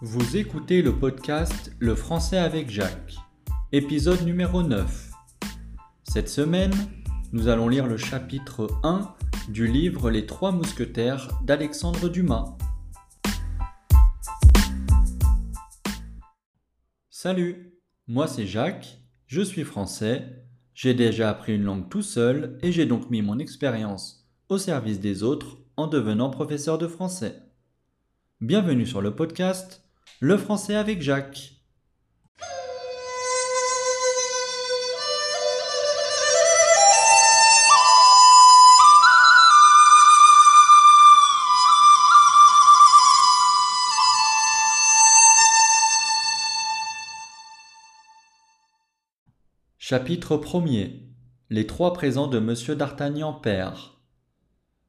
Vous écoutez le podcast Le français avec Jacques, épisode numéro 9. Cette semaine, nous allons lire le chapitre 1 du livre Les Trois Mousquetaires d'Alexandre Dumas. Salut, moi c'est Jacques, je suis français, j'ai déjà appris une langue tout seul et j'ai donc mis mon expérience au service des autres en devenant professeur de français. Bienvenue sur le podcast le français avec Jacques. Chapitre 1er Les trois présents de Monsieur d'Artagnan père.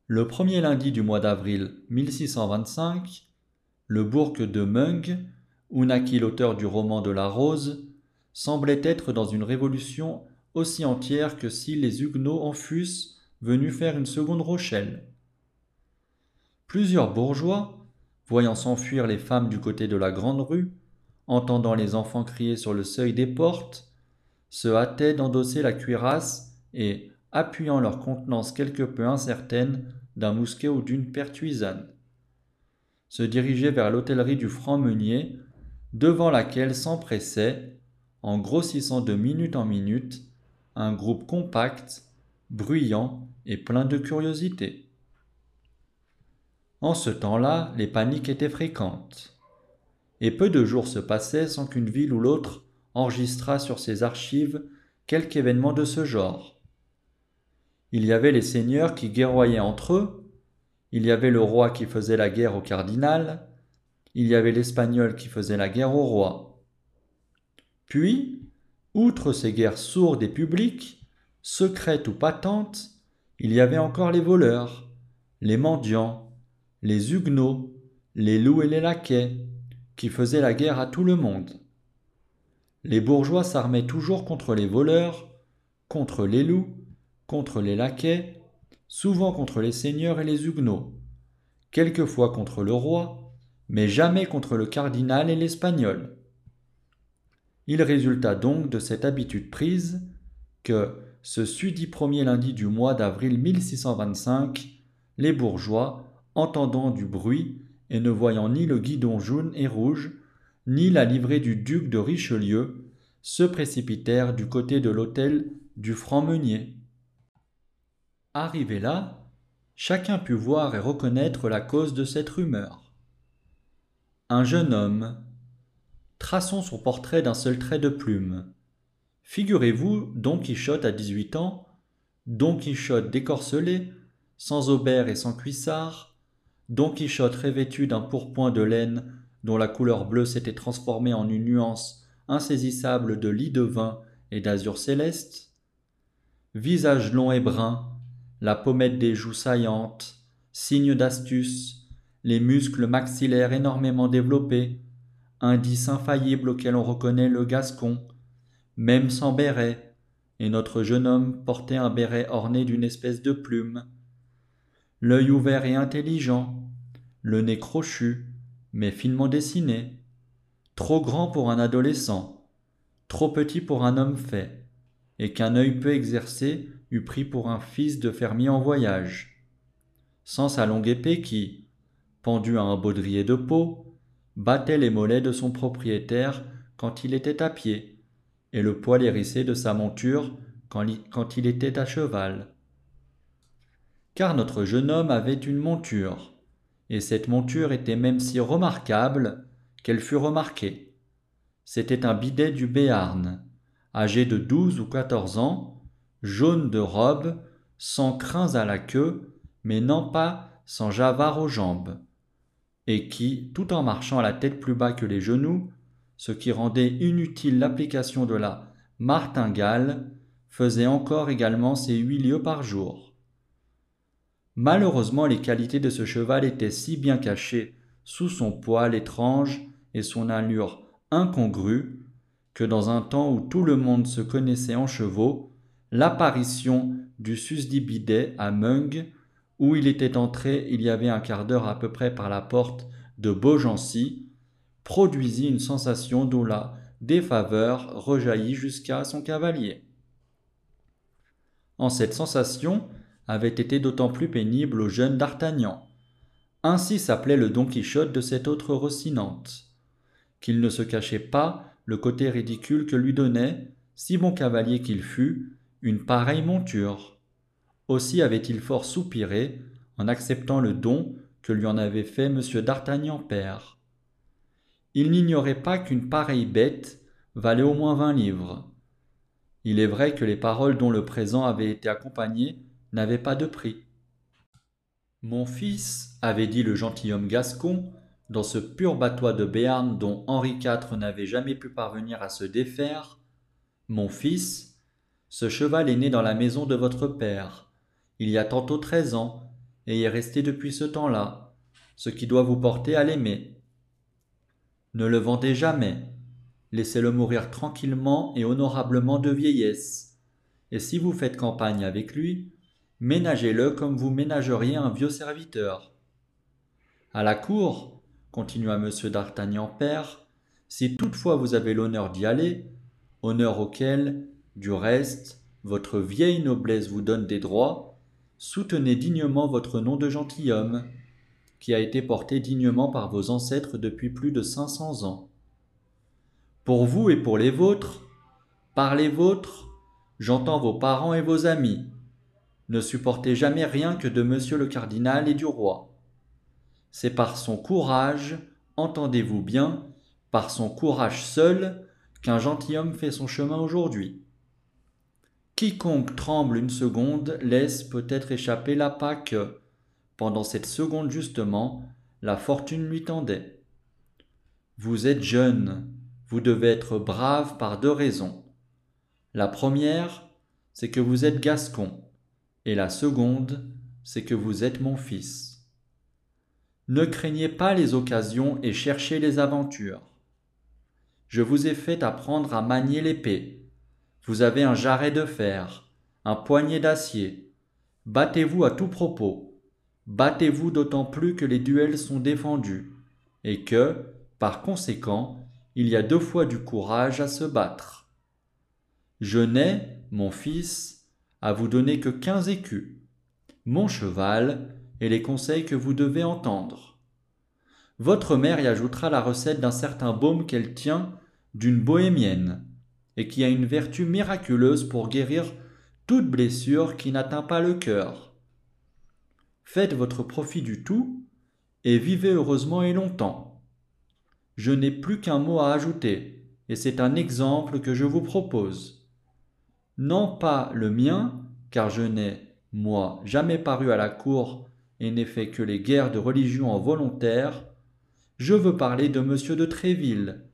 Le premier lundi du mois d'avril 1625, le bourg de Meung, où naquit l'auteur du roman de la Rose, semblait être dans une révolution aussi entière que si les Huguenots en fussent venus faire une seconde Rochelle. Plusieurs bourgeois, voyant s'enfuir les femmes du côté de la grande rue, entendant les enfants crier sur le seuil des portes, se hâtaient d'endosser la cuirasse et, appuyant leur contenance quelque peu incertaine d'un mousquet ou d'une pertuisane se dirigeait vers l'hôtellerie du Franc-Meunier, devant laquelle s'empressait, en grossissant de minute en minute, un groupe compact, bruyant et plein de curiosité. En ce temps-là, les paniques étaient fréquentes, et peu de jours se passaient sans qu'une ville ou l'autre enregistrât sur ses archives quelque événement de ce genre. Il y avait les seigneurs qui guerroyaient entre eux, il y avait le roi qui faisait la guerre au cardinal, il y avait l'espagnol qui faisait la guerre au roi. Puis, outre ces guerres sourdes et publiques, secrètes ou patentes, il y avait encore les voleurs, les mendiants, les huguenots, les loups et les laquais, qui faisaient la guerre à tout le monde. Les bourgeois s'armaient toujours contre les voleurs, contre les loups, contre les laquais, souvent contre les seigneurs et les huguenots, quelquefois contre le roi, mais jamais contre le cardinal et l'espagnol. Il résulta donc de cette habitude prise que, ce sudit premier lundi du mois d'avril 1625, les bourgeois, entendant du bruit et ne voyant ni le guidon jaune et rouge, ni la livrée du duc de Richelieu, se précipitèrent du côté de l'hôtel du Franc-Meunier. Arrivé là, chacun put voir et reconnaître la cause de cette rumeur. Un jeune homme. Traçons son portrait d'un seul trait de plume. Figurez-vous Don Quichotte à dix-huit ans, Don Quichotte décorcelé, sans aubert et sans cuissard, Don Quichotte revêtu d'un pourpoint de laine dont la couleur bleue s'était transformée en une nuance insaisissable de lit de vin et d'azur céleste, visage long et brun, la pommette des joues saillantes, signe d'astuce, les muscles maxillaires énormément développés, indice infaillible auquel on reconnaît le gascon, même sans béret, et notre jeune homme portait un béret orné d'une espèce de plume. L'œil ouvert et intelligent, le nez crochu, mais finement dessiné, trop grand pour un adolescent, trop petit pour un homme fait, et qu'un œil peu exercé pris pour un fils de fermier en voyage. Sans sa longue épée qui, pendue à un baudrier de peau, battait les mollets de son propriétaire quand il était à pied, et le poil hérissé de sa monture quand il était à cheval. Car notre jeune homme avait une monture, et cette monture était même si remarquable qu'elle fut remarquée. C'était un bidet du Béarn, âgé de douze ou quatorze ans, jaune de robe, sans crins à la queue, mais non pas sans javard aux jambes, et qui, tout en marchant la tête plus bas que les genoux, ce qui rendait inutile l'application de la martingale, faisait encore également ses huit lieues par jour. Malheureusement, les qualités de ce cheval étaient si bien cachées sous son poil étrange et son allure incongrue, que dans un temps où tout le monde se connaissait en chevaux, l'apparition du susdit bidet à Meung, où il était entré il y avait un quart d'heure à peu près par la porte de Beaugency, produisit une sensation dont la défaveur rejaillit jusqu'à son cavalier. En cette sensation avait été d'autant plus pénible au jeune d'Artagnan. Ainsi s'appelait le Don Quichotte de cette autre Rossinante, qu'il ne se cachait pas le côté ridicule que lui donnait, si bon cavalier qu'il fût, une pareille monture. Aussi avait-il fort soupiré en acceptant le don que lui en avait fait M. d'Artagnan père. Il n'ignorait pas qu'une pareille bête valait au moins vingt livres. Il est vrai que les paroles dont le présent avait été accompagné n'avaient pas de prix. Mon fils, avait dit le gentilhomme gascon, dans ce pur batois de Béarn dont Henri IV n'avait jamais pu parvenir à se défaire, Mon fils, ce cheval est né dans la maison de votre père, il y a tantôt treize ans, et y est resté depuis ce temps-là, ce qui doit vous porter à l'aimer. Ne le vendez jamais, laissez-le mourir tranquillement et honorablement de vieillesse, et si vous faites campagne avec lui, ménagez-le comme vous ménageriez un vieux serviteur. À la cour, continua M. d'Artagnan père, si toutefois vous avez l'honneur d'y aller, honneur auquel, du reste, votre vieille noblesse vous donne des droits, soutenez dignement votre nom de gentilhomme, qui a été porté dignement par vos ancêtres depuis plus de cinq cents ans. Pour vous et pour les vôtres, par les vôtres, j'entends vos parents et vos amis. Ne supportez jamais rien que de monsieur le cardinal et du roi. C'est par son courage, entendez-vous bien, par son courage seul, qu'un gentilhomme fait son chemin aujourd'hui. Quiconque tremble une seconde laisse peut-être échapper l'appât que, pendant cette seconde justement, la fortune lui tendait. Vous êtes jeune, vous devez être brave par deux raisons. La première, c'est que vous êtes gascon, et la seconde, c'est que vous êtes mon fils. Ne craignez pas les occasions et cherchez les aventures. Je vous ai fait apprendre à manier l'épée. Vous avez un jarret de fer, un poignet d'acier. Battez-vous à tout propos. Battez-vous d'autant plus que les duels sont défendus, et que, par conséquent, il y a deux fois du courage à se battre. Je n'ai, mon fils, à vous donner que quinze écus. Mon cheval, et les conseils que vous devez entendre. Votre mère y ajoutera la recette d'un certain baume qu'elle tient d'une bohémienne, et qui a une vertu miraculeuse pour guérir toute blessure qui n'atteint pas le cœur. Faites votre profit du tout, et vivez heureusement et longtemps. Je n'ai plus qu'un mot à ajouter, et c'est un exemple que je vous propose. Non pas le mien, car je n'ai, moi, jamais paru à la cour et n'ai fait que les guerres de religion en volontaire, je veux parler de M. de Tréville,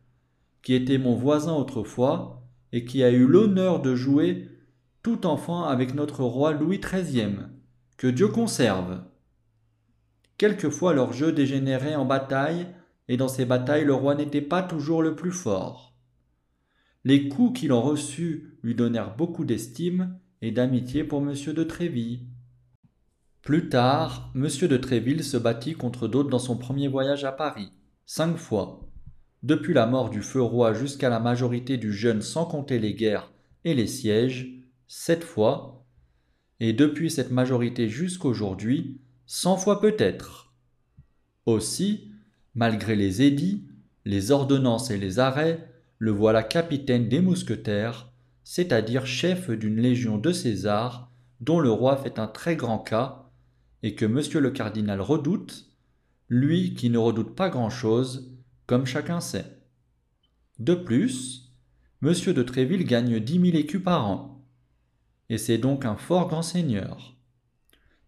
qui était mon voisin autrefois et qui a eu l'honneur de jouer tout enfant avec notre roi Louis XIII, que Dieu conserve. Quelquefois leur jeu dégénérait en bataille, et dans ces batailles le roi n'était pas toujours le plus fort. Les coups qu'il en reçut lui donnèrent beaucoup d'estime et d'amitié pour M. de Tréville. Plus tard, M. de Tréville se battit contre d'autres dans son premier voyage à Paris, cinq fois. Depuis la mort du feu roi jusqu'à la majorité du jeune sans compter les guerres et les sièges, sept fois. Et depuis cette majorité jusqu'aujourd'hui, cent fois peut-être. Aussi, malgré les édits, les ordonnances et les arrêts, le voilà capitaine des mousquetaires, c'est-à-dire chef d'une légion de César, dont le roi fait un très grand cas, et que monsieur le cardinal redoute, lui qui ne redoute pas grand-chose, comme chacun sait. De plus, monsieur de Tréville gagne dix mille écus par an, et c'est donc un fort grand seigneur.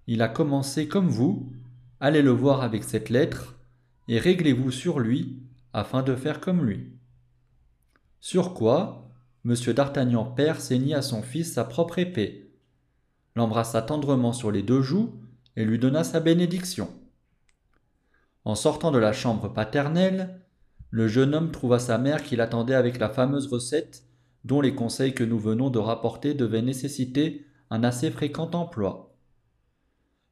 Il a commencé comme vous, allez le voir avec cette lettre, et réglez-vous sur lui, afin de faire comme lui. Sur quoi, monsieur d'Artagnan père saignit à son fils sa propre épée, l'embrassa tendrement sur les deux joues, et lui donna sa bénédiction. En sortant de la chambre paternelle, le jeune homme trouva sa mère qui l'attendait avec la fameuse recette dont les conseils que nous venons de rapporter devaient nécessiter un assez fréquent emploi.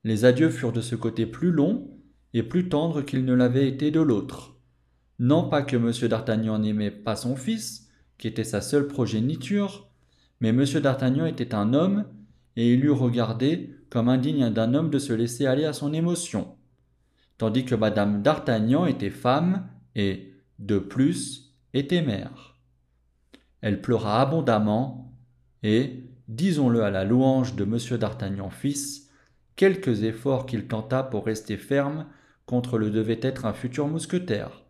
Les adieux furent de ce côté plus longs et plus tendres qu'ils ne l'avaient été de l'autre. Non pas que M. d'Artagnan n'aimait pas son fils, qui était sa seule progéniture, mais M. d'Artagnan était un homme, et il eût regardé comme indigne d'un homme de se laisser aller à son émotion, tandis que Madame d'Artagnan était femme et, de plus, était mère. Elle pleura abondamment, et, disons-le à la louange de M. d'Artagnan fils, quelques efforts qu'il tenta pour rester ferme contre le devait être un futur mousquetaire.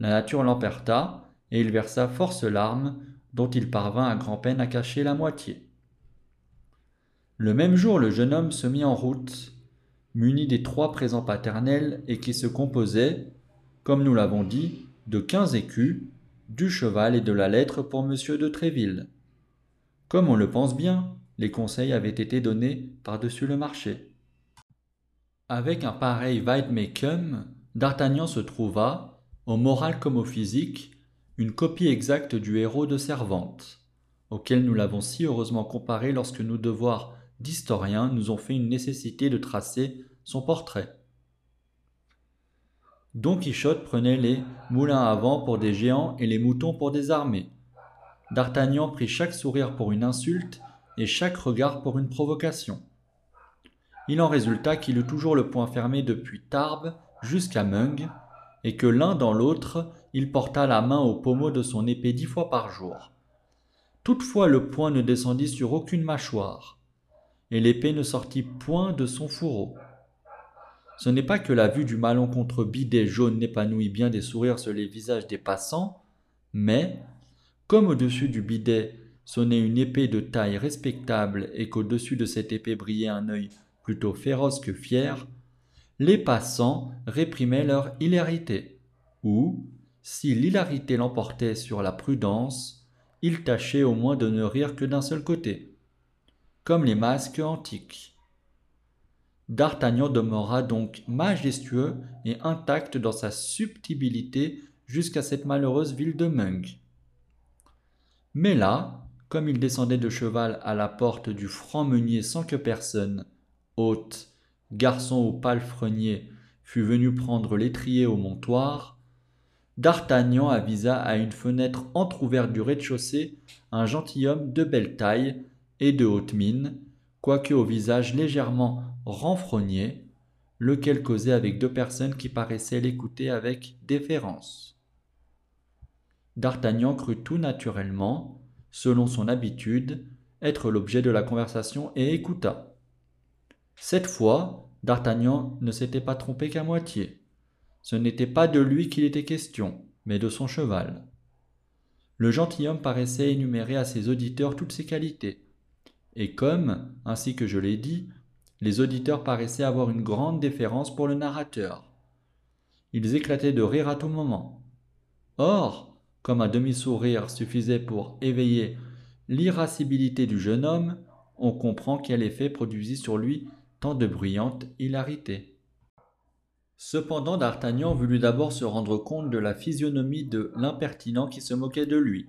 La nature l'emperta, et il versa force larmes, dont il parvint à grand-peine à cacher la moitié. Le même jour, le jeune homme se mit en route, muni des trois présents paternels et qui se composaient, comme nous l'avons dit, de quinze écus, du cheval et de la lettre pour monsieur de Tréville. Comme on le pense bien, les conseils avaient été donnés par-dessus le marché. Avec un pareil Weidmecum, D'Artagnan se trouva, au moral comme au physique, une copie exacte du héros de Servante, auquel nous l'avons si heureusement comparé lorsque nos devoirs d'historiens nous ont fait une nécessité de tracer son portrait. Don Quichotte prenait les moulins à vent pour des géants et les moutons pour des armées. D'Artagnan prit chaque sourire pour une insulte et chaque regard pour une provocation. Il en résulta qu'il eut toujours le poing fermé depuis Tarbes jusqu'à Meung, et que l'un dans l'autre, il porta la main au pommeau de son épée dix fois par jour. Toutefois le poing ne descendit sur aucune mâchoire, et l'épée ne sortit point de son fourreau. Ce n'est pas que la vue du contre bidet jaune n'épanouit bien des sourires sur les visages des passants, mais, comme au-dessus du bidet sonnait une épée de taille respectable et qu'au-dessus de cette épée brillait un œil plutôt féroce que fier, les passants réprimaient leur hilarité, ou, si l'hilarité l'emportait sur la prudence, ils tâchaient au moins de ne rire que d'un seul côté, comme les masques antiques. D'Artagnan demeura donc majestueux et intact dans sa subtilité jusqu'à cette malheureuse ville de Meung. Mais là, comme il descendait de cheval à la porte du franc meunier sans que personne, hôte, garçon au palefrenier, fut venu prendre l'étrier au montoir, D'Artagnan avisa à une fenêtre entr'ouverte du rez-de-chaussée un gentilhomme de belle taille et de haute mine, quoique au visage légèrement renfrogné, lequel causait avec deux personnes qui paraissaient l'écouter avec déférence. D'Artagnan crut tout naturellement, selon son habitude, être l'objet de la conversation et écouta. Cette fois, D'Artagnan ne s'était pas trompé qu'à moitié. Ce n'était pas de lui qu'il était question, mais de son cheval. Le gentilhomme paraissait énumérer à ses auditeurs toutes ses qualités. Et comme, ainsi que je l'ai dit, les auditeurs paraissaient avoir une grande déférence pour le narrateur. Ils éclataient de rire à tout moment. Or, comme un demi-sourire suffisait pour éveiller l'irascibilité du jeune homme, on comprend quel effet produisit sur lui tant de bruyante hilarité. Cependant d'Artagnan voulut d'abord se rendre compte de la physionomie de l'impertinent qui se moquait de lui.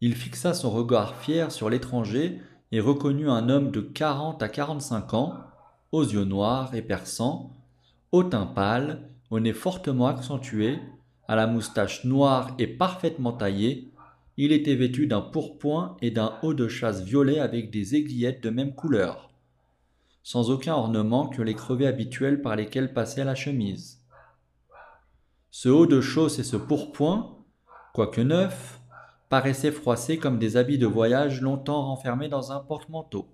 Il fixa son regard fier sur l'étranger et reconnut un homme de quarante à quarante-cinq ans, aux yeux noirs et perçants, au teint pâle, au nez fortement accentué, à la moustache noire et parfaitement taillée, il était vêtu d'un pourpoint et d'un haut de chasse violet avec des aiguillettes de même couleur sans aucun ornement que les crevés habituels par lesquels passait la chemise. Ce haut de chausse et ce pourpoint, quoique neuf, paraissaient froissés comme des habits de voyage longtemps renfermés dans un porte-manteau.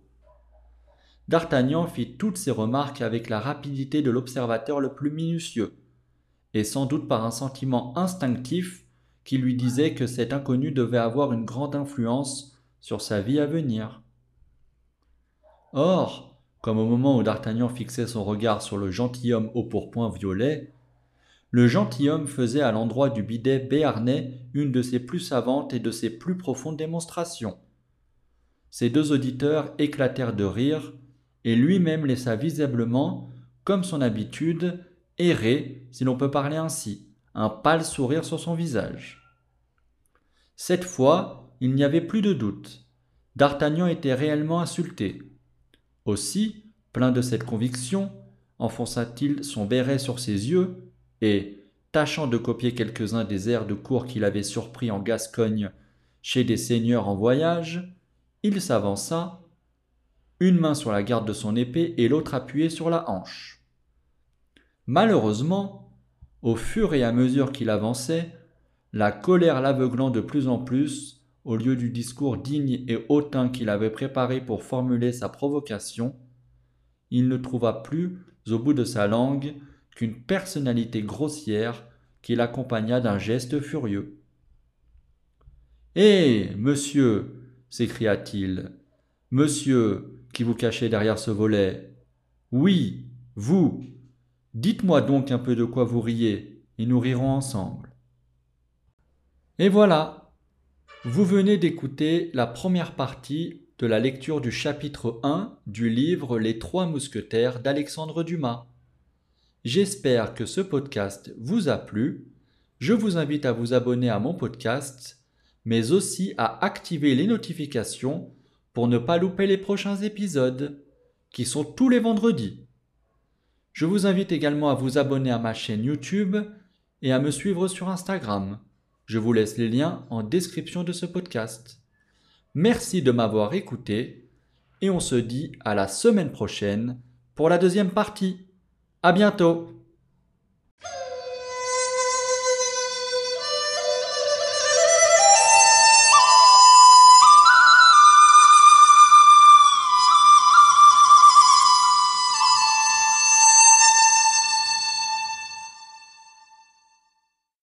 D'Artagnan fit toutes ces remarques avec la rapidité de l'observateur le plus minutieux, et sans doute par un sentiment instinctif qui lui disait que cet inconnu devait avoir une grande influence sur sa vie à venir. Or, comme au moment où D'Artagnan fixait son regard sur le gentilhomme au pourpoint violet, le gentilhomme faisait à l'endroit du bidet béarnais une de ses plus savantes et de ses plus profondes démonstrations. Ses deux auditeurs éclatèrent de rire, et lui-même laissa visiblement, comme son habitude, errer, si l'on peut parler ainsi, un pâle sourire sur son visage. Cette fois, il n'y avait plus de doute. D'Artagnan était réellement insulté. Aussi, plein de cette conviction, enfonça-t-il son béret sur ses yeux, et, tâchant de copier quelques-uns des airs de cour qu'il avait surpris en Gascogne chez des seigneurs en voyage, il s'avança, une main sur la garde de son épée et l'autre appuyée sur la hanche. Malheureusement, au fur et à mesure qu'il avançait, la colère l'aveuglant de plus en plus, au lieu du discours digne et hautain qu'il avait préparé pour formuler sa provocation, il ne trouva plus, au bout de sa langue, qu'une personnalité grossière qui l'accompagna d'un geste furieux. Eh. Monsieur. s'écria-t-il. Monsieur, qui vous cachez derrière ce volet. Oui, vous. Dites-moi donc un peu de quoi vous riez, et nous rirons ensemble. Et voilà. Vous venez d'écouter la première partie de la lecture du chapitre 1 du livre Les Trois Mousquetaires d'Alexandre Dumas. J'espère que ce podcast vous a plu. Je vous invite à vous abonner à mon podcast, mais aussi à activer les notifications pour ne pas louper les prochains épisodes, qui sont tous les vendredis. Je vous invite également à vous abonner à ma chaîne YouTube et à me suivre sur Instagram. Je vous laisse les liens en description de ce podcast. Merci de m'avoir écouté et on se dit à la semaine prochaine pour la deuxième partie. À bientôt!